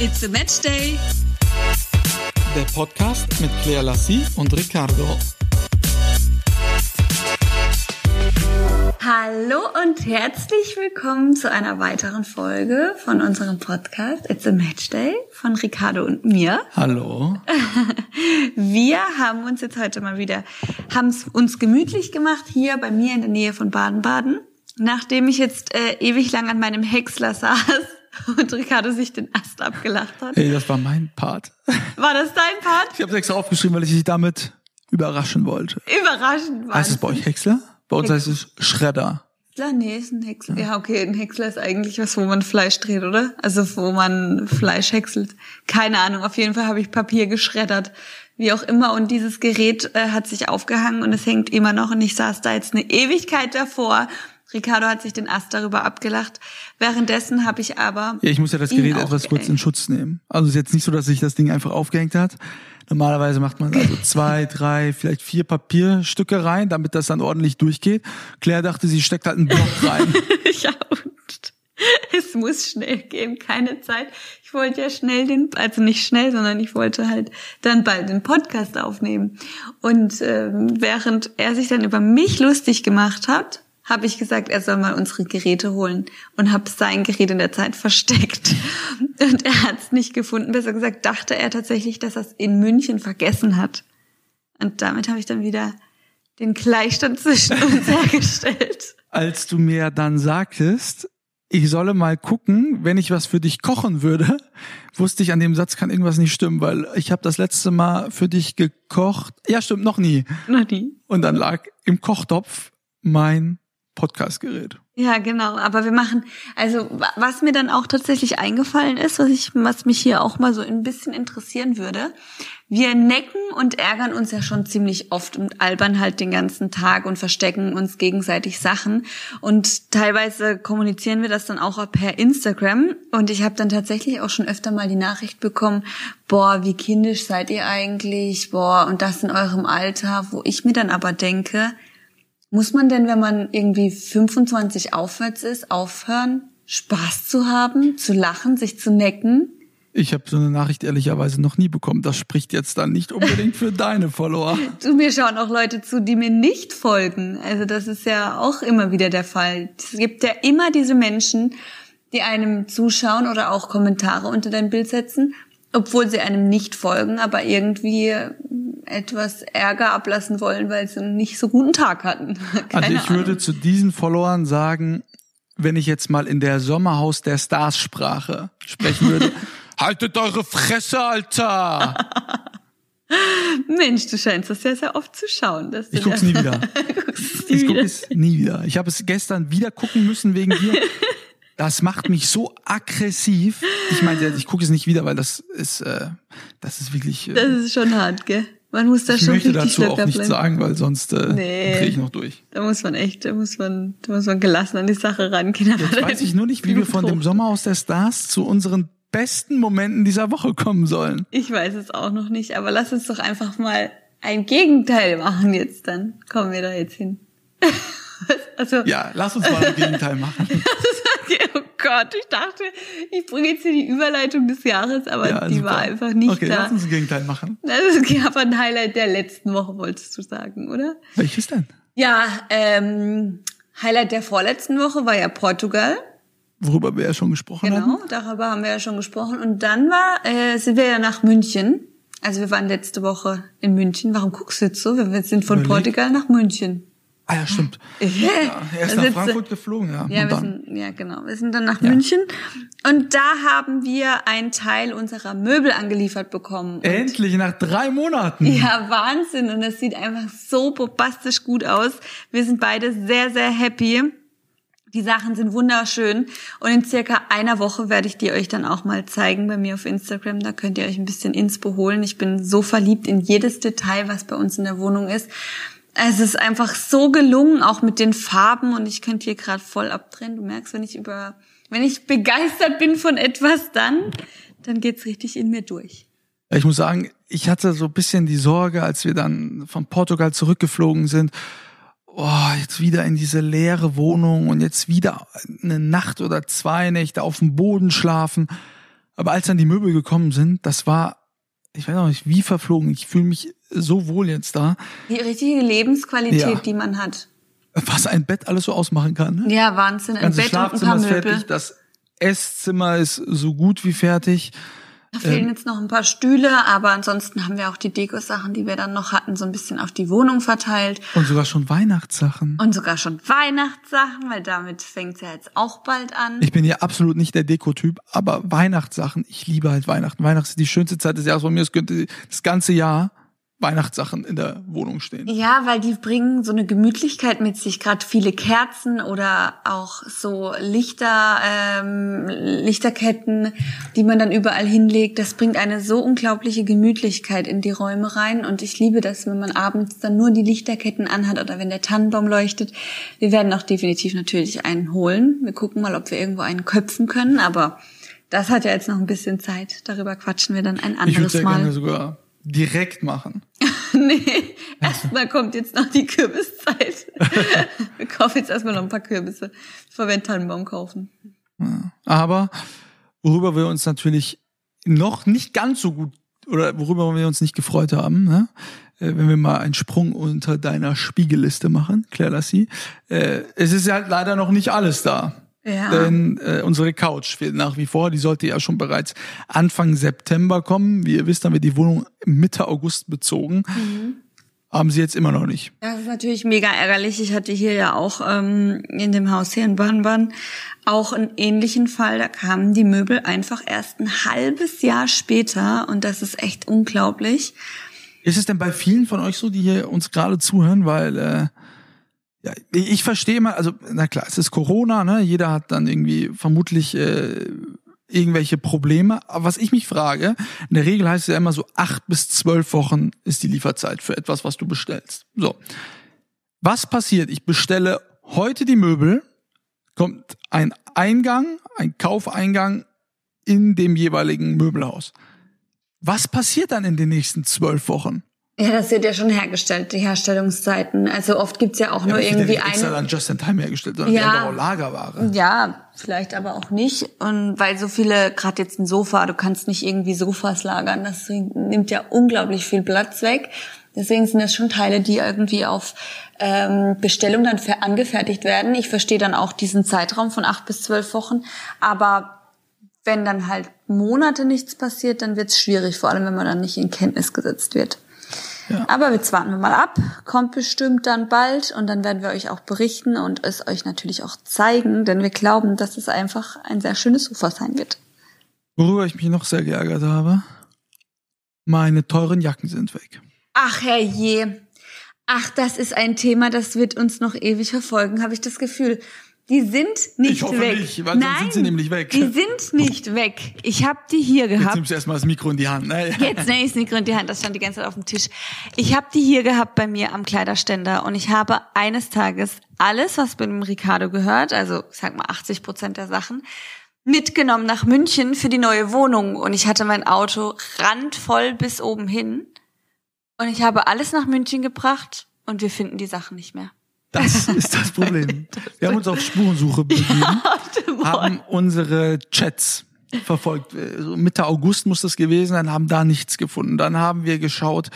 It's a Match Day. Der Podcast mit Claire Lassie und Ricardo. Hallo und herzlich willkommen zu einer weiteren Folge von unserem Podcast It's a Match Day von Ricardo und mir. Hallo. Wir haben uns jetzt heute mal wieder, haben es uns gemütlich gemacht hier bei mir in der Nähe von Baden-Baden. Nachdem ich jetzt äh, ewig lang an meinem Häcksler saß und Ricardo sich den Ast abgelacht hat. Hey, das war mein Part. War das dein Part? Ich habe es extra aufgeschrieben, weil ich dich damit überraschen wollte. Überraschend war Heißt es bei euch Häcksler? Bei uns heißt es Schredder. Häcksler? Nee, ist ein Häcksler. Ja, okay, ein Häcksler ist eigentlich was, wo man Fleisch dreht, oder? Also wo man Fleisch häckselt. Keine Ahnung, auf jeden Fall habe ich Papier geschreddert. Wie auch immer. Und dieses Gerät äh, hat sich aufgehangen und es hängt immer noch. Und ich saß da jetzt eine Ewigkeit davor. Ricardo hat sich den Ast darüber abgelacht. Währenddessen habe ich aber. Ja, ich muss ja das Gerät etwas kurz in Schutz nehmen. Also es ist jetzt nicht so, dass sich das Ding einfach aufgehängt hat. Normalerweise macht man also zwei, drei, vielleicht vier Papierstücke rein, damit das dann ordentlich durchgeht. Claire dachte, sie steckt halt einen Block rein. ja, und es muss schnell gehen, keine Zeit. Ich wollte ja schnell den, also nicht schnell, sondern ich wollte halt dann bald den Podcast aufnehmen. Und ähm, während er sich dann über mich lustig gemacht hat, habe ich gesagt, er soll mal unsere Geräte holen und habe sein Gerät in der Zeit versteckt. Und er hat es nicht gefunden. Besser gesagt, dachte er tatsächlich, dass er es in München vergessen hat. Und damit habe ich dann wieder den Gleichstand zwischen uns hergestellt. Als du mir dann sagtest, ich solle mal gucken, wenn ich was für dich kochen würde, wusste ich, an dem Satz kann irgendwas nicht stimmen, weil ich habe das letzte Mal für dich gekocht. Ja, stimmt, noch nie. Noch nie. Und dann lag im Kochtopf mein Podcastgerät. Ja, genau. Aber wir machen, also wa- was mir dann auch tatsächlich eingefallen ist, was ich, was mich hier auch mal so ein bisschen interessieren würde. Wir necken und ärgern uns ja schon ziemlich oft und albern halt den ganzen Tag und verstecken uns gegenseitig Sachen. Und teilweise kommunizieren wir das dann auch per Instagram. Und ich habe dann tatsächlich auch schon öfter mal die Nachricht bekommen, boah, wie kindisch seid ihr eigentlich? Boah, und das in eurem Alter, wo ich mir dann aber denke, muss man denn, wenn man irgendwie 25 aufwärts ist, aufhören, Spaß zu haben, zu lachen, sich zu necken? Ich habe so eine Nachricht ehrlicherweise noch nie bekommen. Das spricht jetzt dann nicht unbedingt für deine Follower. Du, mir schauen auch Leute zu, die mir nicht folgen. Also das ist ja auch immer wieder der Fall. Es gibt ja immer diese Menschen, die einem zuschauen oder auch Kommentare unter dein Bild setzen, obwohl sie einem nicht folgen, aber irgendwie etwas Ärger ablassen wollen, weil sie einen nicht so guten Tag hatten. Keine Also ich Ahnung. würde zu diesen Followern sagen, wenn ich jetzt mal in der Sommerhaus der Stars Sprache sprechen würde, haltet eure Fresse, Alter! Mensch, du scheinst das ja sehr oft zu schauen. dass Ich guck's nie wieder. Guckst nie Ich wieder. es nie wieder. Ich habe es gestern wieder gucken müssen wegen dir. Das macht mich so aggressiv. Ich meine, ich gucke es nicht wieder, weil das ist, äh, das ist wirklich. Äh, Das ist schon hart, gell? Man muss da ich schon möchte richtig dazu auch nichts sagen, weil sonst äh, Nee. drehe ich noch durch. Da muss man echt, da muss man, da muss man gelassen an die Sache rangehen. Aber Jetzt weiß ich nur nicht, wie wir von dem. Sommerhaus der Stars zu unseren besten Momenten dieser Woche kommen sollen. Ich weiß es auch noch nicht, aber lass uns doch einfach mal ein Gegenteil machen jetzt dann. Kommen wir da jetzt hin. also, Ja, lass uns mal ein Gegenteil machen. oh Gott, ich dachte, ich bringe jetzt hier die Überleitung des Jahres, aber Ja, die super. war einfach nicht Okay, da. lass uns ein Gegenteil machen. Das gab ein Highlight der letzten Woche, wolltest du sagen, oder? Welches denn? Ja, ähm, Highlight der vorletzten Woche war ja Portugal. Worüber wir ja schon gesprochen haben. Genau, darüber haben wir ja schon gesprochen. Und dann war, äh, sind wir ja nach München. Also wir waren letzte Woche in München. Warum guckst du jetzt so? Wir sind von Überleg. Portugal nach München. Ah ja, stimmt. Ja, er ist nach Frankfurt geflogen, ja. Ja, und wir dann. sind, ja, genau. Wir sind dann nach Ja. München. Und da haben wir einen Teil unserer Möbel angeliefert bekommen. Und Endlich nach drei Monaten. Ja, Wahnsinn. Und es sieht einfach so bombastisch gut aus. Wir sind beide sehr, sehr happy. Die Sachen sind wunderschön. Und in circa einer Woche werde ich die euch dann auch mal zeigen bei mir auf Instagram. Da könnt ihr euch ein bisschen Inspo holen. Ich bin so verliebt in jedes Detail, was bei uns in der Wohnung ist. Es ist einfach so gelungen, auch mit den Farben. Und ich könnte hier gerade voll abdrehen. Du merkst, wenn ich über, wenn ich begeistert bin von etwas, dann, dann geht's richtig in mir durch. Ich muss sagen, ich hatte so ein bisschen die Sorge, als wir dann von Portugal zurückgeflogen sind, oh, jetzt wieder in diese leere Wohnung und jetzt wieder eine Nacht oder zwei Nächte auf dem Boden schlafen. Aber als dann die Möbel gekommen sind, das war, ich weiß auch nicht, wie verflogen. Ich fühle mich so wohl jetzt da. Die richtige Lebensqualität, Ja. die man hat. Was ein Bett alles so ausmachen kann. Ne? Ja, Wahnsinn. Ein Bett und ein paar ist Möbel. fertig, das Esszimmer ist so gut wie fertig. Da fehlen Ähm. jetzt noch ein paar Stühle, aber ansonsten haben wir auch die Dekosachen, die wir dann noch hatten, so ein bisschen auf die Wohnung verteilt. Und sogar schon Weihnachtssachen. Und sogar schon Weihnachtssachen, weil damit fängt's ja jetzt auch bald an. Ich bin ja absolut nicht der Dekotyp, aber Weihnachtssachen, ich liebe halt Weihnachten. Weihnachten ist die schönste Zeit des Jahres von mir. Es könnte das ganze Jahr Weihnachtssachen in der Wohnung stehen. Ja, weil die bringen so eine Gemütlichkeit mit sich, gerade viele Kerzen oder auch so Lichter, ähm, Lichterketten, die man dann überall hinlegt. Das bringt eine so unglaubliche Gemütlichkeit in die Räume rein. Und ich liebe das, wenn man abends dann nur die Lichterketten anhat oder wenn der Tannenbaum leuchtet. Wir werden auch definitiv natürlich einen holen. Wir gucken mal, ob wir irgendwo einen köpfen können, aber das hat ja jetzt noch ein bisschen Zeit. Darüber quatschen wir dann ein Ich anderes sehr Mal. gerne sogar direkt machen. Nee, erstmal kommt jetzt noch die Kürbiszeit. Wir kaufen jetzt erstmal noch ein paar Kürbisse, bevor wir einen Tannenbaum kaufen. Aber worüber wir uns natürlich noch nicht ganz so gut oder worüber wir uns nicht gefreut haben, ne? äh, wenn wir mal einen Sprung unter deiner Spiegelliste machen, Claire Lassie, äh, es ist ja halt leider noch nicht alles da. Ja. Denn äh, unsere Couch fehlt nach wie vor. Die sollte ja schon bereits Anfang September kommen. Wie ihr wisst, haben wir die Wohnung Mitte August bezogen. Haben sie jetzt immer noch nicht. Das ist natürlich mega ärgerlich. Ich hatte hier ja auch ähm, in dem Haus hier in Banban auch einen ähnlichen Fall. Da kamen die Möbel einfach erst ein halbes Jahr später und das ist echt unglaublich. Ist es denn bei vielen von euch so, die hier uns gerade zuhören? Weil äh, ja, ich verstehe mal, also na klar, es ist Corona, ne? Jeder hat dann irgendwie vermutlich äh, irgendwelche Probleme. Aber was ich mich frage, in der Regel heißt es ja immer so, acht bis zwölf Wochen ist die Lieferzeit für etwas, was du bestellst. So. Was passiert? Ich bestelle heute die Möbel, kommt ein Eingang, ein Kaufeingang in dem jeweiligen Möbelhaus. Was passiert dann in den nächsten zwölf Wochen? Ja, das wird ja schon hergestellt, die Herstellungszeiten. Also oft gibt's ja auch nur es wird irgendwie ja nicht extra eine. dann just in time hergestellt, sondern Ja. die haben doch auch Lagerware. Ja, vielleicht aber auch nicht. Und weil so viele, gerade jetzt ein Sofa, du kannst nicht irgendwie Sofas lagern, das nimmt ja unglaublich viel Platz weg. Deswegen sind das schon Teile, die irgendwie auf ähm, Bestellung dann angefertigt werden. Ich verstehe dann auch diesen Zeitraum von acht bis zwölf Wochen. Aber wenn dann halt Monate nichts passiert, dann wird's schwierig, vor allem wenn man dann nicht in Kenntnis gesetzt wird. Aber jetzt warten wir mal ab, kommt bestimmt dann bald und dann werden wir euch auch berichten und es euch natürlich auch zeigen, denn wir glauben, dass es einfach ein sehr schönes Sofa sein wird. Worüber ich mich noch sehr geärgert habe, meine teuren Jacken sind weg. Ach herrje. Ach, das ist ein Thema, das wird uns noch ewig verfolgen, habe ich das Gefühl. Die sind nicht Ich hoffe weg. nicht, weil sonst Nein, sind sie nämlich weg. Die sind nicht weg. Ich habe die hier Jetzt gehabt. nimmst du erstmal das Mikro in die Hand. Ne? Jetzt nehme ich das Mikro in die Hand, das stand die ganze Zeit auf dem Tisch. Ich habe die hier gehabt bei mir am Kleiderständer und ich habe eines Tages alles, was bei dem Ricardo gehört, also sag mal 80 Prozent der Sachen, mitgenommen nach München für die neue Wohnung und ich hatte mein Auto randvoll bis oben hin und ich habe alles nach München gebracht und wir finden die Sachen nicht mehr. Das ist das Problem. Wir haben uns auf Spurensuche begeben, haben unsere Chats verfolgt. So Mitte August muss das gewesen sein, haben da nichts gefunden. Dann haben wir geschaut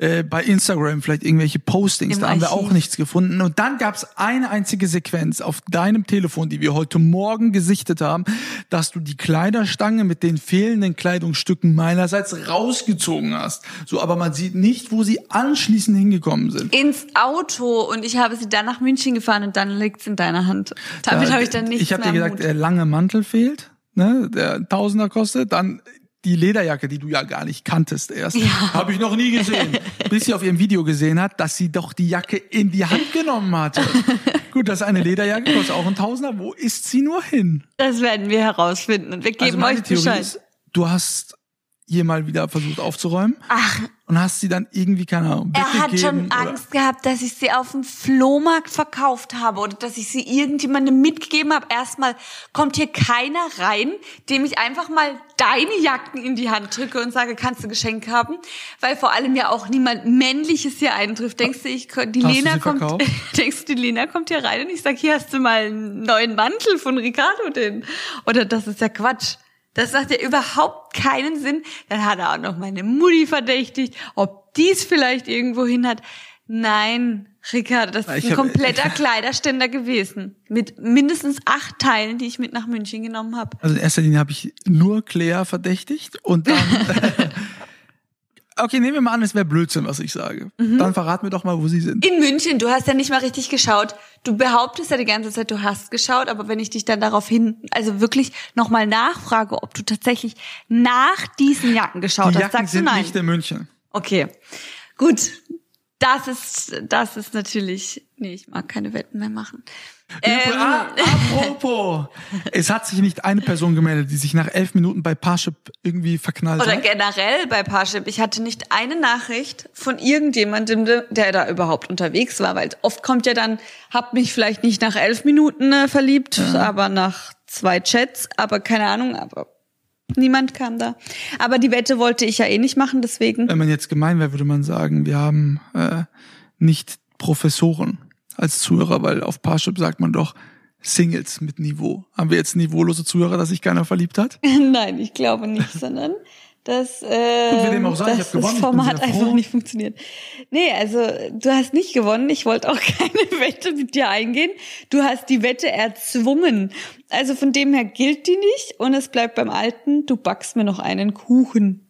äh, bei Instagram vielleicht irgendwelche Postings, Im da haben wir Archiv. auch nichts gefunden. Und dann gab es eine einzige Sequenz auf deinem Telefon, die wir heute Morgen gesichtet haben, dass du die Kleiderstange mit den fehlenden Kleidungsstücken meinerseits rausgezogen hast. So, aber man sieht nicht, wo sie anschließend hingekommen sind. Ins Auto und ich habe sie dann nach München gefahren und dann liegt's in deiner Hand. Damit Da- habe ich dann nichts Ich habe dir gesagt, der lange Mantel fehlt, ne, der Tausender kostet, dann die Lederjacke, die du ja gar nicht kanntest erst, Ja. habe ich noch nie gesehen, bis sie auf ihrem Video gesehen hat, dass sie doch die Jacke in die Hand genommen hatte. Gut, das ist eine Lederjacke, kostet auch ein Tausender. Wo ist sie nur hin? Das werden wir herausfinden und wir Also geben meine euch Theorie Bescheid. ist, du hast hier mal wieder versucht aufzuräumen Ach, und hast sie dann irgendwie keine Ahnung er hat schon Angst gehabt, dass ich sie auf dem Flohmarkt verkauft habe oder dass ich sie irgendjemandem mitgegeben habe. Erstmal kommt hier keiner rein, dem ich einfach mal deine Jacken in die Hand drücke und sage, kannst du Geschenk haben? Weil vor allem ja auch niemand Männliches hier eintrifft. Denkst du, ich, die Hast Lena kommt, denkst du, die Lena kommt hier rein und ich sag, hier hast du mal einen neuen Mantel von Ricardo, den. Oder das ist ja Quatsch. Das macht ja überhaupt keinen Sinn. Dann hat er auch noch meine Mutti verdächtigt, ob dies vielleicht irgendwo hin hat. Nein, Rickard, das ist ein kompletter Kleiderständer gewesen. Mit mindestens acht Teilen, die ich mit nach München genommen habe. Also in erster Linie habe ich nur Claire verdächtigt und dann. okay, nehmen wir mal an, es wäre Blödsinn, was ich sage. Mhm. Dann verrat mir doch mal, wo sie sind. In München, du hast ja nicht mal richtig geschaut. Du behauptest ja die ganze Zeit, du hast geschaut, aber wenn ich dich dann darauf hin, also wirklich nochmal nachfrage, ob du tatsächlich nach diesen Jacken geschaut Die hast, Jacken sagst du sind nein. nicht in München. Okay, gut. Das ist, das ist natürlich, nee, ich mag keine Wetten mehr machen. Ähm, ah, apropos. es hat sich nicht eine Person gemeldet, die sich nach elf Minuten bei Parship irgendwie verknallt Oder hat. generell bei Parship. Ich hatte nicht eine Nachricht von irgendjemandem, der da überhaupt unterwegs war, weil oft kommt ja dann, hab mich vielleicht nicht nach elf Minuten äh, verliebt, aber nach zwei Chats, aber keine Ahnung, aber niemand kam da. Aber die Wette wollte ich ja eh nicht machen, deswegen. Wenn man jetzt gemein wäre, würde man sagen, wir haben äh, nicht Professoren als Zuhörer, weil auf Parship sagt man doch Singles mit Niveau. Haben wir jetzt niveaulose Zuhörer, dass sich keiner verliebt hat? Nein, ich glaube nicht, sondern dass, äh, Gut, dem auch dass gewonnen, das Format einfach nicht funktioniert. Nee, also du hast nicht gewonnen. Ich wollte auch keine Wette mit dir eingehen. Du hast die Wette erzwungen. Also von dem her gilt die nicht und es bleibt beim Alten. Du backst mir noch einen Kuchen.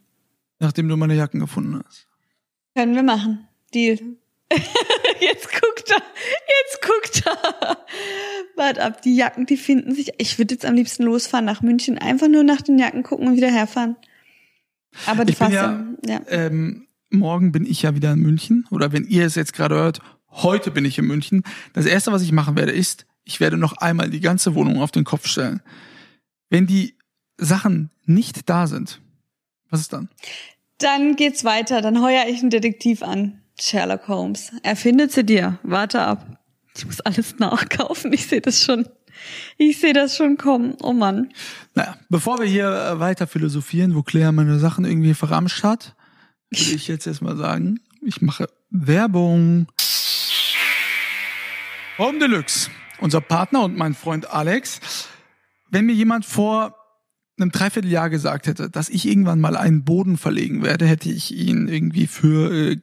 Nachdem du meine Jacken gefunden hast. Können wir machen. Deal. Jetzt guckt er. Jetzt guckt er. Wart ab, die Jacken, die finden sich. Ich würde jetzt am liebsten losfahren nach München. Einfach nur nach den Jacken gucken und wieder herfahren. Aber die Ich bin ja, ja. ähm, morgen bin ich ja wieder in München. Oder wenn ihr es jetzt gerade hört, heute bin ich in München. Das erste, was ich machen werde, ist, ich werde noch einmal die ganze Wohnung auf den Kopf stellen. Wenn die Sachen nicht da sind, was ist dann? Dann geht's weiter. Dann heuer ich einen Detektiv an. Sherlock Holmes. Er findet sie dir. Warte ab. Ich muss alles nachkaufen. Ich sehe das schon. Ich sehe das schon kommen. Oh Mann. Naja, bevor wir hier äh, weiter philosophieren, wo Claire meine Sachen irgendwie verramscht hat, würde ich jetzt erstmal sagen, ich mache Werbung. Home Deluxe, unser Partner und mein Freund Alex. Wenn mir jemand vor einem Dreivierteljahr gesagt hätte, dass ich irgendwann mal einen Boden verlegen werde, hätte ich ihn irgendwie für äh,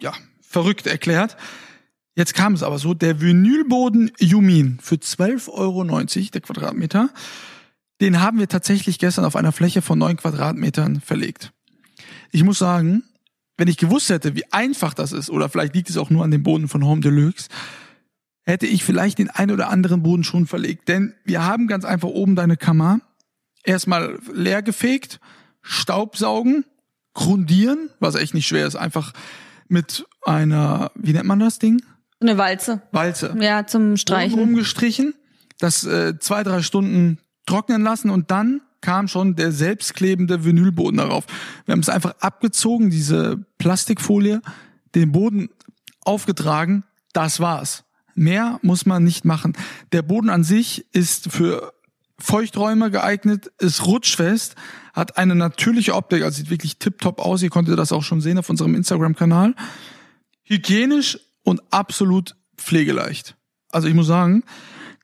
ja, verrückt erklärt. Jetzt kam es aber so, der Vinylboden Jumin für 12,90 Euro der Quadratmeter, den haben wir tatsächlich gestern auf einer Fläche von neun Quadratmetern verlegt. Ich muss sagen, wenn ich gewusst hätte, wie einfach das ist, oder vielleicht liegt es auch nur an dem Boden von Home Deluxe, hätte ich vielleicht den einen oder anderen Boden schon verlegt. Denn wir haben ganz einfach oben deine Kammer erstmal leer gefegt, Staubsaugen, grundieren, was echt nicht schwer ist, einfach mit einer, wie nennt man das Ding? Eine Walze. Walze. Ja, zum Streichen. Rumgestrichen, das äh, zwei, drei Stunden trocknen lassen und dann kam schon der selbstklebende Vinylboden darauf. Wir haben es einfach abgezogen, diese Plastikfolie, den Boden aufgetragen, das war's. Mehr muss man nicht machen. Der Boden an sich ist für Feuchträume geeignet, ist rutschfest, hat eine natürliche Optik, also sieht wirklich tipptopp aus. Ihr konntet das auch schon sehen auf unserem Instagram-Kanal. Hygienisch und absolut pflegeleicht. Also ich muss sagen,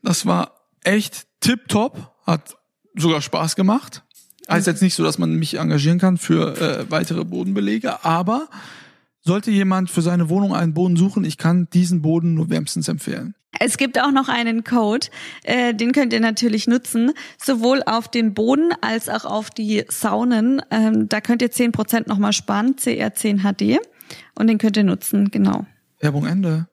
das war echt tipptopp, hat sogar Spaß gemacht. Heißt jetzt nicht so, dass man mich engagieren kann für äh, weitere Bodenbelege, aber sollte jemand für seine Wohnung einen Boden suchen, ich kann diesen Boden nur wärmstens empfehlen. Es gibt auch noch einen Code, äh, den könnt ihr natürlich nutzen, sowohl auf den Boden als auch auf die Saunen. Ähm, da könnt ihr 10% nochmal sparen, CR10HD. Und den könnt ihr nutzen, genau. Werbung Ende.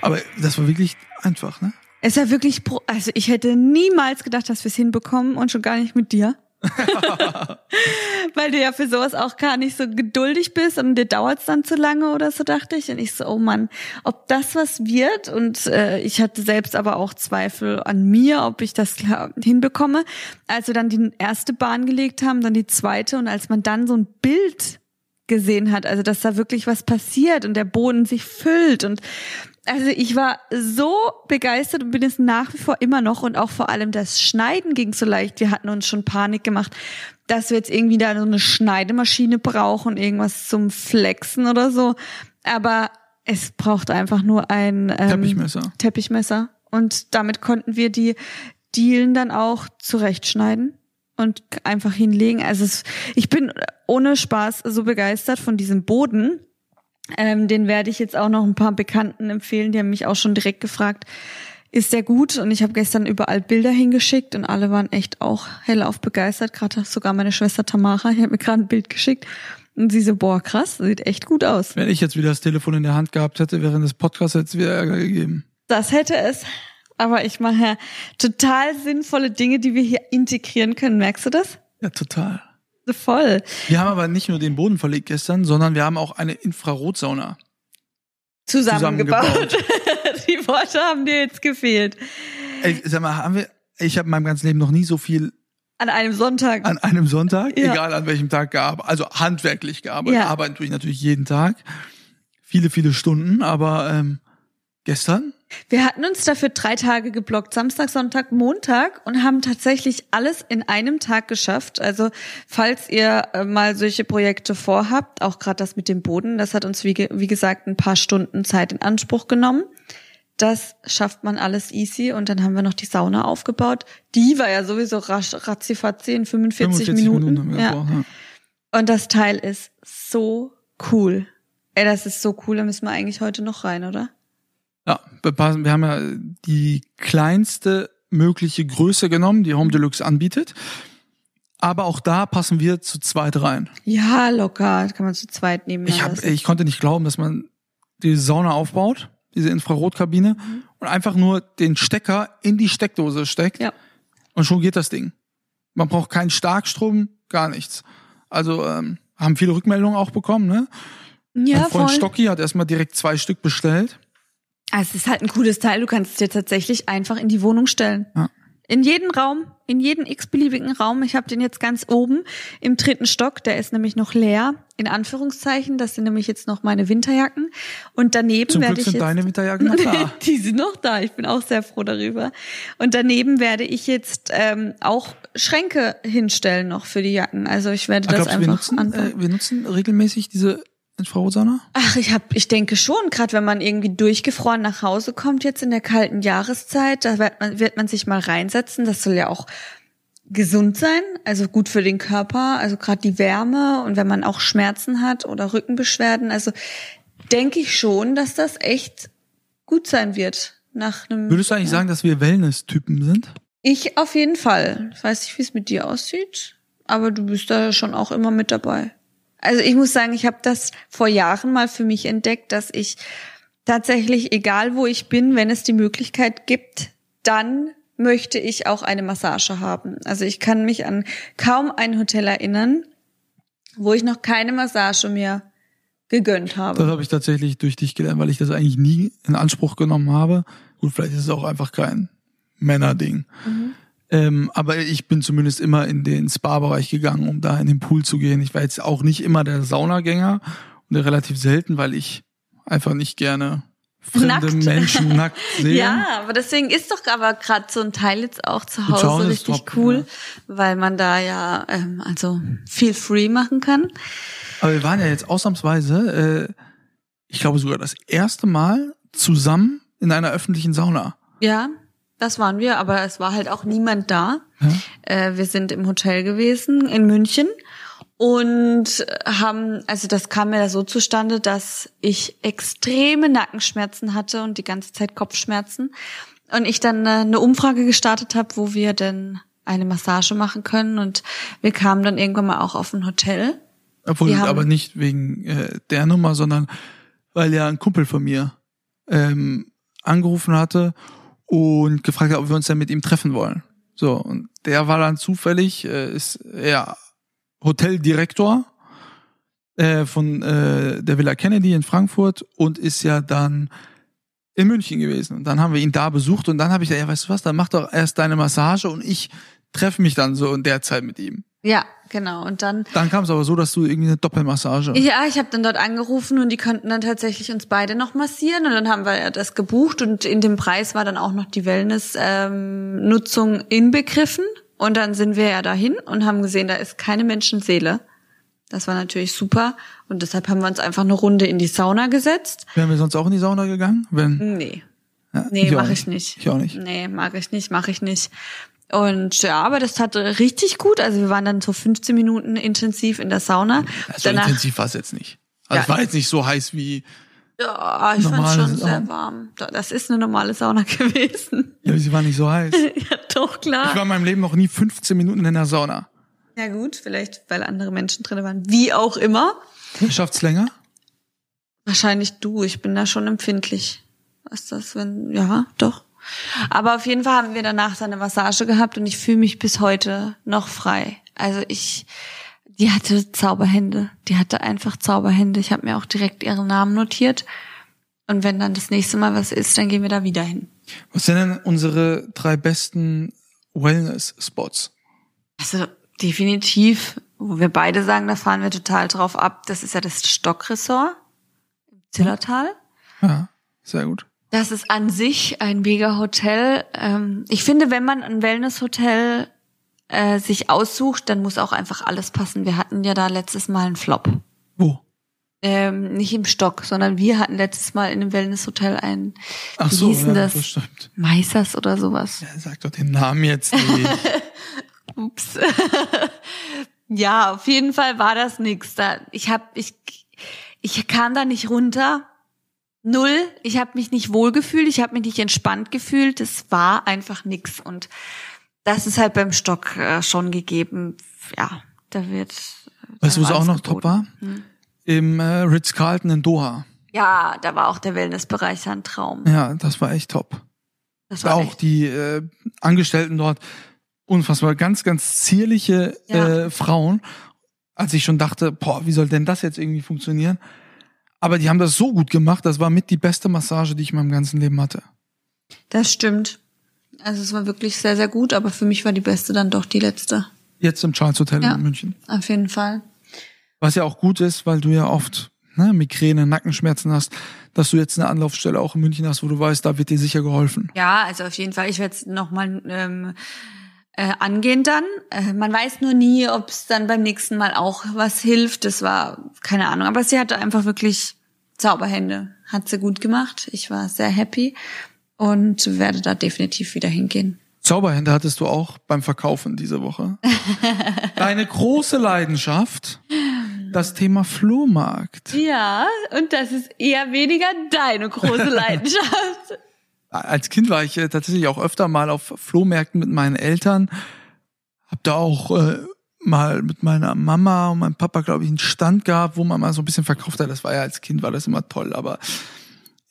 Aber das war wirklich einfach, ne? Es war wirklich, pro also ich hätte niemals gedacht, dass wir es hinbekommen und schon gar nicht mit dir. Weil du ja für sowas auch gar nicht so geduldig bist und dir dauert's dann zu lange oder so, dachte ich. Und ich so, oh Mann, ob das was wird? Und äh, ich hatte selbst aber auch Zweifel an mir, ob ich das klar hinbekomme. Als wir dann die erste Bahn gelegt haben, dann die zweite und als man dann so ein Bild gesehen hat, also dass da wirklich was passiert und der Boden sich füllt und also ich war so begeistert und bin es nach wie vor immer noch und auch vor allem das Schneiden ging so leicht. Wir hatten uns schon Panik gemacht, dass wir jetzt irgendwie da so eine Schneidemaschine brauchen, irgendwas zum Flexen oder so. Aber es braucht einfach nur ein ähm, Teppichmesser. Teppichmesser. Und damit konnten wir die Dielen dann auch zurechtschneiden und einfach hinlegen. Also es, ich bin ohne Spaß so begeistert von diesem Boden. Ähm, den werde ich jetzt auch noch ein paar Bekannten empfehlen. Die haben mich auch schon direkt gefragt, ist der gut? Und ich habe gestern überall Bilder hingeschickt und alle waren echt auch hellauf begeistert. Gerade sogar meine Schwester Tamara, die hat mir gerade ein Bild geschickt. Und sie so, boah, krass, sieht echt gut aus. Wenn ich jetzt wieder das Telefon in der Hand gehabt hätte, während des Podcasts hätte es wieder Ärger gegeben. Das hätte es. Aber ich mache ja total sinnvolle Dinge, die wir hier integrieren können. Merkst du das? Ja, total. Voll. Wir haben aber nicht nur den Boden verlegt gestern, sondern wir haben auch eine Infrarotsauna Zusammengebaut. zusammengebaut. die Worte haben dir jetzt gefehlt. Ey, sag mal, haben wir, ich habe in meinem ganzen Leben noch nie so viel An einem Sonntag. an einem Sonntag, Ja. egal an welchem Tag gearbeitet, also handwerklich gearbeitet, Ja. arbeiten tue ich natürlich jeden Tag, viele, viele Stunden, aber ähm, gestern, Wir hatten uns dafür drei Tage geblockt, Samstag, Sonntag, Montag und haben tatsächlich alles in einem Tag geschafft. Also falls ihr äh, mal solche Projekte vorhabt, auch gerade das mit dem Boden, das hat uns wie, wie gesagt ein paar Stunden Zeit in Anspruch genommen. Das schafft man alles easy und dann haben wir noch die Sauna aufgebaut. Die war ja sowieso rasch, ratzifatzi in 45, 45 Minuten. Minuten, ja. gebraucht, ja. Und das Teil ist so cool. Ey, das ist so cool, da müssen wir eigentlich heute noch rein, oder? Ja, wir haben ja die kleinste mögliche Größe genommen, die Home Deluxe anbietet. Aber auch da passen wir zu zweit rein. Ja, locker. Das kann man zu zweit nehmen. Ich, hab, ich konnte nicht glauben, dass man die Sauna aufbaut, diese Infrarotkabine, Mhm. und einfach nur den Stecker in die Steckdose steckt. Ja. Und schon geht das Ding. Man braucht keinen Starkstrom, gar nichts. Also ähm, haben viele Rückmeldungen auch bekommen. Ne? ja, mein Freund voll. Stocki hat erstmal direkt zwei Stück bestellt. Ah, Es ist halt ein cooles Teil. Du kannst es dir tatsächlich einfach in die Wohnung stellen. Ja. In jeden Raum, in jeden x-beliebigen Raum. Ich habe den jetzt ganz oben im dritten Stock. Der ist nämlich noch leer, in Anführungszeichen. Das sind nämlich jetzt noch meine Winterjacken. Und daneben werde ich sind jetzt deine Winterjacken noch da. Die sind noch da. Ich bin auch sehr froh darüber. Und daneben werde ich jetzt ähm, auch Schränke hinstellen noch für die Jacken. Also ich werde Ah, das glaubst du, wir einfach nutzen, äh, wir nutzen regelmäßig diese Infrarotsauna? Ach, ich hab, ich denke schon, gerade wenn man irgendwie durchgefroren nach Hause kommt jetzt in der kalten Jahreszeit, da wird man, wird man sich mal reinsetzen. Das soll ja auch gesund sein, also gut für den Körper, also gerade die Wärme und wenn man auch Schmerzen hat oder Rückenbeschwerden, also denke ich schon, dass das echt gut sein wird nach einem. Würdest du eigentlich sagen, dass wir Wellness-Typen sind? Ich auf jeden Fall. Ich weiß nicht, wie es mit dir aussieht, aber du bist da schon auch immer mit dabei. Also ich muss sagen, ich habe das vor Jahren mal für mich entdeckt, dass ich tatsächlich, egal wo ich bin, wenn es die Möglichkeit gibt, dann möchte ich auch eine Massage haben. Also ich kann mich an kaum ein Hotel erinnern, wo ich noch keine Massage mehr gegönnt habe. Das habe ich tatsächlich durch dich gelernt, weil ich das eigentlich nie in Anspruch genommen habe. Gut, vielleicht ist es auch einfach kein Männerding. Mhm. Ähm, aber ich bin zumindest immer in den Spa-Bereich gegangen, um da in den Pool zu gehen. Ich war jetzt auch nicht immer der Saunagänger und relativ selten, weil ich einfach nicht gerne fremde Nackt. Menschen nackt sehe. Ja, aber deswegen ist doch aber gerade so ein Teil jetzt auch zu Hause, Hause richtig top, cool, ja. weil man da ja ähm, also viel free machen kann. Aber wir waren ja jetzt ausnahmsweise, äh, ich glaube sogar das erste Mal zusammen in einer öffentlichen Sauna. Ja, das waren wir, aber es war halt auch niemand da. Ja? Äh, wir sind im Hotel gewesen in München und haben, also das kam mir so zustande, dass ich extreme Nackenschmerzen hatte und die ganze Zeit Kopfschmerzen. Und ich dann äh, eine Umfrage gestartet habe, wo wir denn eine Massage machen können. Und wir kamen dann irgendwann mal auch auf ein Hotel. Obwohl, haben- aber nicht wegen äh, der Nummer, sondern weil ja ein Kumpel von mir ähm, angerufen hatte und gefragt hat, ob wir uns dann mit ihm treffen wollen. So, und der war dann zufällig, äh, ist er Hoteldirektor äh, von äh, der Villa Kennedy in Frankfurt und ist ja dann in München gewesen. Und dann haben wir ihn da besucht und dann habe ich gesagt, ja, weißt du was, dann mach doch erst deine Massage und ich treffe mich dann so in der Zeit mit ihm. Ja, genau. Und dann Dann kam es aber so, dass du irgendwie eine Doppelmassage. Ja, ich habe dann dort angerufen und die könnten dann tatsächlich uns beide noch massieren und dann haben wir ja das gebucht und in dem Preis war dann auch noch die Wellness-Nutzung inbegriffen und dann sind wir ja dahin und haben gesehen, da ist keine Menschenseele. Das war natürlich super und deshalb haben wir uns einfach eine Runde in die Sauna gesetzt. Wären wir sonst auch in die Sauna gegangen? Wenn, Nee. Ja, Nee, mache nicht. ich nicht. Ich auch nicht. Nee, mag ich nicht, mache ich nicht. Und ja, aber das tat richtig gut. Also wir waren dann so 15 Minuten intensiv in der Sauna. So intensiv war es jetzt nicht. Also Ja. es war jetzt nicht so heiß wie, ja, ich fand schon sehr Sauna. warm. Das ist eine normale Sauna gewesen. ja, sie war nicht so heiß. ja, doch, klar. Ich war in meinem Leben noch nie 15 Minuten in der Sauna. ja gut, vielleicht, weil andere Menschen drin waren. Wie auch immer. Wer schafft's länger? Wahrscheinlich du. Ich bin da schon empfindlich. Was ist das, wenn, ja, doch. Aber auf jeden Fall haben wir danach dann eine Massage gehabt und ich fühle mich bis heute noch frei. Also ich, die hatte Zauberhände. Die hatte einfach Zauberhände. Ich habe mir auch direkt ihren Namen notiert. Und wenn dann das nächste Mal was ist, dann gehen wir da wieder hin. Was sind denn unsere drei besten Wellness-Spots? Also definitiv, wo wir beide sagen, da fahren wir total drauf ab. Das ist ja das Stockresort im Zillertal. Ja, sehr gut. Das ist an sich ein mega Hotel. Ähm, ich finde, wenn man ein Wellness-Hotel äh, sich aussucht, dann muss auch einfach alles passen. Wir hatten ja da letztes Mal einen Flop. Wo? Ähm, nicht im Stock, sondern wir hatten letztes Mal in einem Wellness-Hotel ein, Ach wie so, denn ja, das? das stimmt. Meisers oder sowas. Ja, sag doch den Namen jetzt nicht. Ups. ja, auf jeden Fall war das nix. Da, ich hab, ich, ich kam da nicht runter. Null. Ich habe mich nicht wohlgefühlt. Ich habe mich nicht entspannt gefühlt. Es war einfach nix. Und das ist halt beim Stock äh, schon gegeben. Ja, da wird. da weißt du, was war auch noch top geboten. war? Im äh, Ritz-Carlton in Doha. Ja, da war auch der Wellnessbereich ein Traum. Ja, das war echt top. Das war auch echt, die äh, Angestellten dort unfassbar ganz ganz zierliche Ja. äh, Frauen als ich schon dachte boah wie soll denn das jetzt irgendwie funktionieren aber die haben das so gut gemacht das war mit die beste Massage die ich in meinem ganzen Leben hatte das stimmt. Also es war wirklich sehr, sehr gut, aber für mich war die beste dann doch die letzte. jetzt im Charles Hotel Ja. in München Auf jeden Fall. was ja auch gut ist weil du ja oft ne, Migräne Nackenschmerzen hast dass du jetzt eine Anlaufstelle auch in München hast wo du weißt da wird dir sicher geholfen Ja, also auf jeden Fall. Ich werde es nochmal ähm, äh, angehen dann. Äh, man weiß nur nie, ob es dann beim nächsten Mal auch was hilft. Das war keine Ahnung. Aber sie hatte einfach wirklich Zauberhände. Hat sie gut gemacht. Ich war sehr happy und werde da definitiv wieder hingehen. Zauberhände hattest du auch beim Verkaufen diese Woche. Deine große Leidenschaft, das Thema Flohmarkt. Ja, und das ist eher weniger deine große Leidenschaft. Als Kind war ich äh, tatsächlich auch öfter mal auf Flohmärkten mit meinen Eltern. Hab da auch äh, mal mit meiner Mama und meinem Papa, glaube ich, einen Stand gehabt, wo man mal so ein bisschen verkauft hat. Das war ja als Kind, war das immer toll. Aber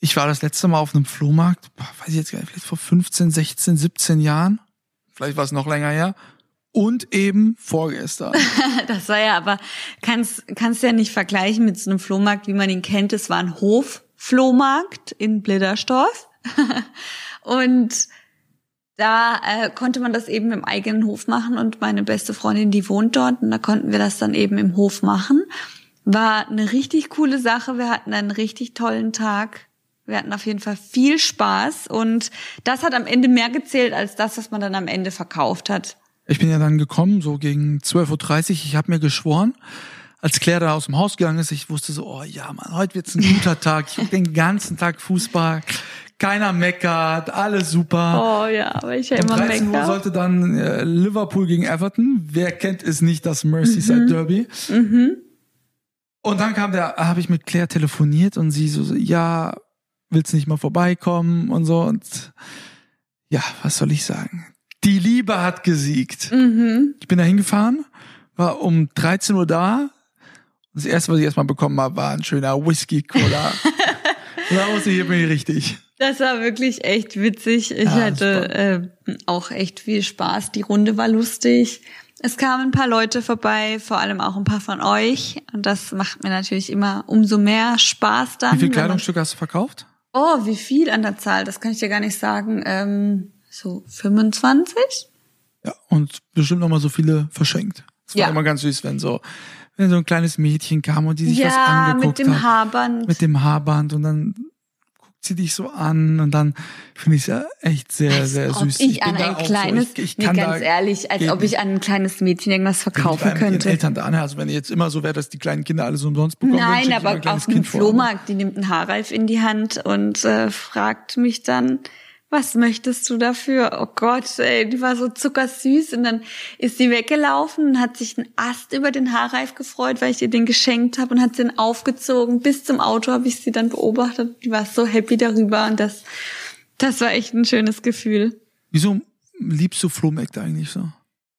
ich war das letzte Mal auf einem Flohmarkt, weiß ich jetzt gar nicht, vielleicht vor 15, 16, 17 Jahren. Vielleicht war es noch länger her. Und eben vorgestern. Das war ja aber, kannst, kannst ja nicht vergleichen mit so einem Flohmarkt, wie man ihn kennt. Es war ein Hofflohmarkt in Blittersdorf. Und da äh, konnte man das eben im eigenen Hof machen und meine beste Freundin, die wohnt dort und da konnten wir das dann eben im Hof machen. War eine richtig coole Sache. Wir hatten einen richtig tollen Tag. Wir hatten auf jeden Fall viel Spaß und das hat am Ende mehr gezählt als das, was man dann am Ende verkauft hat. Ich bin ja dann gekommen, so gegen 12.30 Uhr. Ich habe mir geschworen, als Claire da aus dem Haus gegangen ist, ich wusste so, oh ja, Mann, heute wird's ein guter Tag. Ich guck den ganzen Tag Fußball. Keiner meckert, alles super. Oh ja, aber ich ja immer 13 Uhr sollte dann äh, Liverpool gegen Everton. Wer kennt es nicht, das Merseyside Mhm. Derby? Und dann kam der, habe ich mit Claire telefoniert und sie so, so, ja, willst nicht mal vorbeikommen und so und ja, was soll ich sagen? Die Liebe hat gesiegt. Mhm. Ich bin da hingefahren, war um 13 Uhr da. Das erste, was ich erstmal bekommen habe, war ein schöner Whisky-Cola. Da wusste ich, hier bin ich richtig. Das war wirklich echt witzig. Ich Ja, hatte äh, auch echt viel Spaß. Die Runde war lustig. Es kamen ein paar Leute vorbei, vor allem auch ein paar von euch. Und das macht mir natürlich immer umso mehr Spaß dann. Wie viele Kleidungsstücke hast du verkauft? Oh, wie viel an der Zahl? Das kann ich dir gar nicht sagen. Ähm, so 25? Ja, und bestimmt noch mal so viele verschenkt. Das war Ja. immer ganz süß, wenn so, wenn so ein kleines Mädchen kam und die sich was Ja, angeguckt mit dem hat. Haarband. Mit dem Haarband und dann sie dich so an und dann finde ich es ja echt sehr, als sehr süß. Ich, an ein kleines, so, ich, ich nee, ganz ehrlich, als ob ich an ein kleines Mädchen irgendwas verkaufen könnte. Eltern da, ne? Also wenn jetzt immer so wäre, dass die kleinen Kinder alles umsonst bekommen, Nein, ich aber ein auf dem. Flohmarkt, die nimmt einen Haarreif in die Hand und äh, fragt mich dann, was möchtest du dafür? Oh Gott, ey, die war so zuckersüß und dann ist sie weggelaufen und hat sich einen Ast über den Haarreif gefreut, weil ich ihr den geschenkt habe und hat den aufgezogen. Bis zum Auto habe ich sie dann beobachtet. Die war so happy darüber und das, das war echt ein schönes Gefühl. Wieso liebst du Flohmärkte eigentlich so?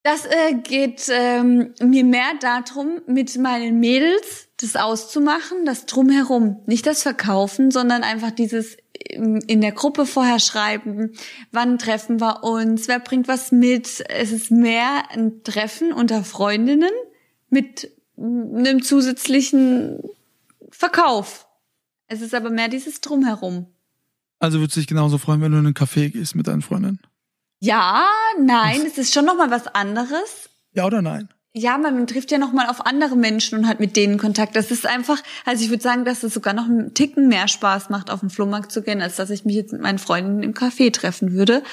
Das äh, geht ähm, mir mehr darum, mit meinen Mädels das auszumachen, das drumherum. Nicht das Verkaufen, sondern einfach dieses in der Gruppe vorher schreiben, wann treffen wir uns, wer bringt was mit. Es ist mehr ein Treffen unter Freundinnen mit einem zusätzlichen Verkauf. Es ist aber mehr dieses Drumherum. Also würdest du dich genauso freuen, wenn du in einen Café gehst mit deinen Freundinnen? Ja, nein, es ist schon noch mal was anderes. Ja oder nein? Ja, man trifft ja noch mal auf andere Menschen und hat mit denen Kontakt. Das ist einfach, also ich würde sagen, dass es sogar noch einen Ticken mehr Spaß macht, auf den Flohmarkt zu gehen, als dass ich mich jetzt mit meinen Freunden im Café treffen würde.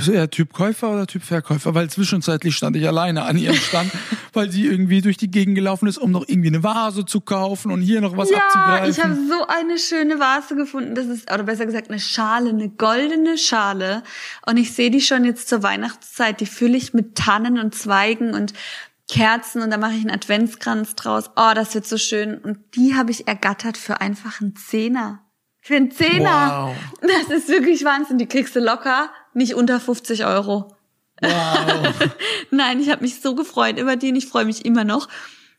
Bist du eher Typ Käufer oder Typ Verkäufer? Weil zwischenzeitlich stand ich alleine an ihrem Stand, weil sie irgendwie durch die Gegend gelaufen ist, um noch irgendwie eine Vase zu kaufen und hier noch was ja, abzugreifen. ich habe so eine schöne Vase gefunden. Das ist, oder besser gesagt, eine Schale, eine goldene Schale. Und ich sehe die schon jetzt zur Weihnachtszeit. Die fülle ich mit Tannen und Zweigen und Kerzen und da mache ich einen Adventskranz draus. Oh, das wird so schön. Und die habe ich ergattert für einfach einen Zehner. Für einen Zehner. Wow. Das ist wirklich Wahnsinn. Die kriegst du locker, nicht unter 50 Euro. Wow. Nein, ich habe mich so gefreut über die und ich freue mich immer noch.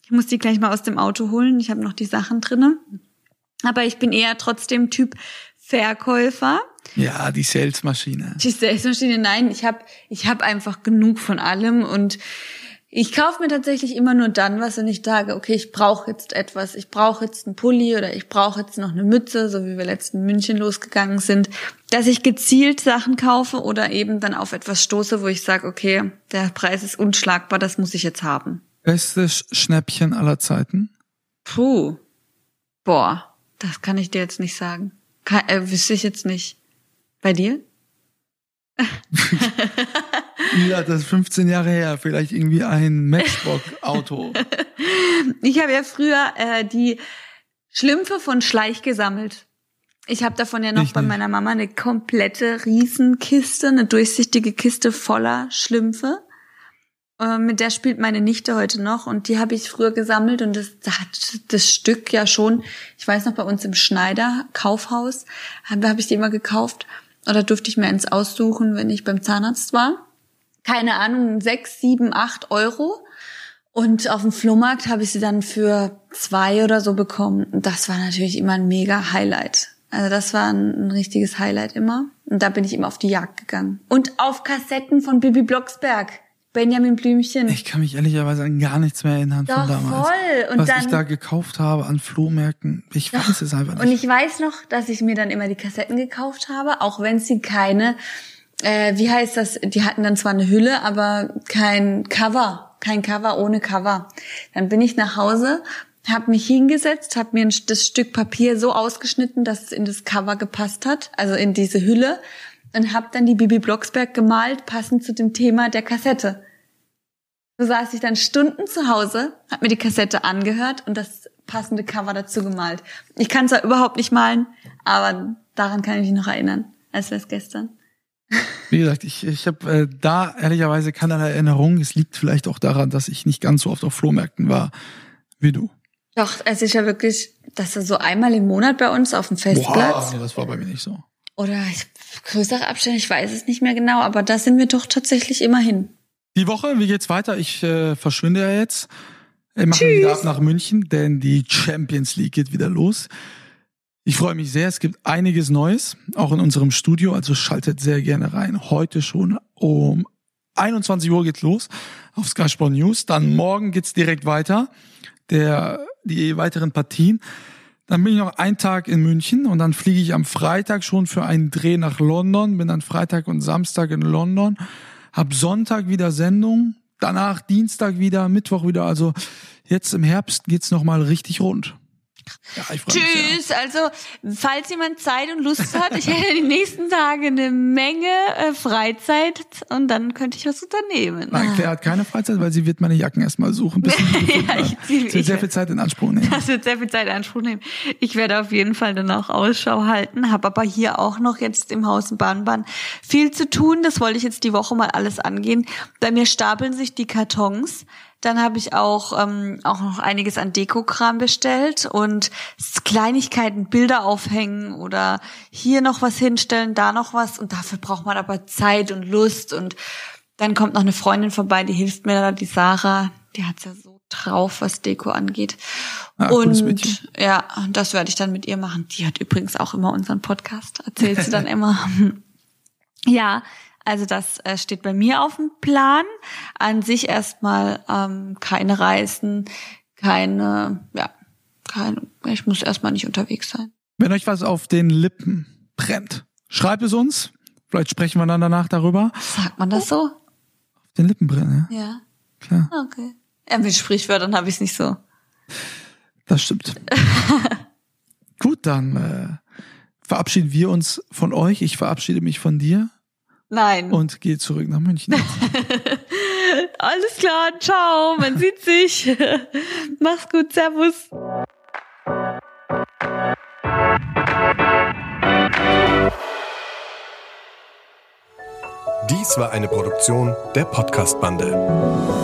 Ich muss die gleich mal aus dem Auto holen. Ich habe noch die Sachen drinne. Aber ich bin eher trotzdem Typ Verkäufer. ja, die Salesmaschine. Die Salesmaschine, nein, ich habe ich hab einfach genug von allem und ich kaufe mir tatsächlich immer nur dann was, wenn ich sage, okay, ich brauche jetzt etwas, ich brauche jetzt einen Pulli oder ich brauche jetzt noch eine Mütze, so wie wir letzten in München losgegangen sind, dass ich gezielt Sachen kaufe oder eben dann auf etwas stoße, wo ich sage, okay, der Preis ist unschlagbar, das muss ich jetzt haben. Bestes Schnäppchen aller Zeiten? Puh. Boah, das kann ich dir jetzt nicht sagen. Kann, äh, wüsste ich jetzt nicht. Bei dir? Ja, das ist 15 Jahre her. Vielleicht irgendwie ein Matchbox-Auto. Ich habe ja früher äh, die Schlümpfe von Schleich gesammelt. Ich habe davon ja noch Ich bei nicht. meiner Mama eine komplette Riesenkiste, eine durchsichtige Kiste voller Schlümpfe. Äh, mit der spielt meine Nichte heute noch und die habe ich früher gesammelt und das da hat das Stück ja schon, ich weiß noch bei uns im Schneider Kaufhaus, habe hab ich die immer gekauft oder durfte ich mir eins aussuchen, wenn ich beim Zahnarzt war. Keine Ahnung, sechs, sieben, acht Euro. Und auf dem Flohmarkt habe ich sie dann für zwei oder so bekommen. Und das war natürlich immer ein mega Highlight. Also das war ein, ein richtiges Highlight immer. Und da bin ich immer auf die Jagd gegangen. Und auf Kassetten von Bibi Blocksberg. Benjamin Blümchen. Ich kann mich ehrlicherweise an gar nichts mehr erinnern Doch, von damals. voll. Und was dann- ich da gekauft habe an Flohmärkten. Ich weiß es einfach nicht. Und ich weiß noch, dass ich mir dann immer die Kassetten gekauft habe, auch wenn sie keine, äh, wie heißt das, die hatten dann zwar eine Hülle, aber kein Cover, kein Cover ohne Cover. Dann bin ich nach Hause, habe mich hingesetzt, habe mir das Stück Papier so ausgeschnitten, dass es in das Cover gepasst hat, also in diese Hülle, und habe dann die Bibi Blocksberg gemalt, passend zu dem Thema der Kassette. So saß ich dann Stunden zu Hause, habe mir die Kassette angehört und das passende Cover dazu gemalt. Ich kann zwar überhaupt nicht malen, aber daran kann ich mich noch erinnern, als wäre es gestern. Wie gesagt, ich, ich habe äh, da ehrlicherweise keinerlei Erinnerung. Es liegt vielleicht auch daran, dass ich nicht ganz so oft auf Flohmärkten war wie du. Doch, es ist ja wirklich, dass er so einmal im Monat bei uns auf dem Festplatz nee, das war bei mir nicht so. oder ich, größere Abstände, ich weiß es nicht mehr genau, aber da sind wir doch tatsächlich immer hin. Die Woche, wie geht's weiter? Ich äh, verschwinde ja jetzt. Ich mache wieder ab nach München, denn die Champions League geht wieder los. Ich freue mich sehr. Es gibt einiges Neues, auch in unserem Studio. Also schaltet sehr gerne rein. Heute schon um 21 Uhr geht's los auf Sky Sport News. Dann morgen geht's direkt weiter. Der, die weiteren Partien. Dann bin ich noch einen Tag in München und dann fliege ich am Freitag schon für einen Dreh nach London. Bin dann Freitag und Samstag in London. Hab Sonntag wieder Sendung. Danach Dienstag wieder, Mittwoch wieder. Also jetzt im Herbst geht's noch mal richtig rund. Ja, freu mich. Tschüss. Also, falls jemand Zeit und Lust hat, ich hätte die nächsten Tage eine Menge äh, Freizeit und dann könnte ich was unternehmen. Nein, Claire hat keine Freizeit, weil sie wird meine Jacken erstmal suchen, bis Ja, ich Sie wird ich sehr viel Zeit in Anspruch nehmen. Das wird sehr viel Zeit in Anspruch nehmen. Ich werde auf jeden Fall dann auch Ausschau halten, habe aber hier auch noch jetzt im Haus in Bahnbahn viel zu tun. Das wollte ich jetzt die Woche mal alles angehen. Bei mir stapeln sich die Kartons. Dann habe ich auch, ähm, auch noch einiges an Dekokram bestellt und Kleinigkeiten, Bilder aufhängen oder hier noch was hinstellen, da noch was. Und dafür braucht man aber Zeit und Lust. Und dann kommt noch eine Freundin vorbei, die hilft mir da, die Sarah. Die hat's ja so drauf, was Deko angeht. Ah, cooles und ja, das werde ich dann mit ihr machen. Die hat übrigens auch immer unseren Podcast, erzählt sie dann immer. ja, also das äh, steht bei mir auf dem Plan. An sich erstmal ähm, keine Reisen, keine, ja, keine, ich muss erstmal nicht unterwegs sein. Wenn euch was auf den Lippen brennt, schreibt es uns. Vielleicht sprechen wir dann danach darüber. Sagt man das so? Auf den Lippen brennen, ja, Ja. klar. Okay. Ja, mit Sprichwörtern habe ich es nicht so. Das stimmt. Gut, dann äh, verabschieden wir uns von euch. Ich verabschiede mich von dir Nein. und gehe zurück nach München. Alles klar, ciao, man sieht sich. Mach's gut, servus. Dies war eine Produktion der Podcast-Bande.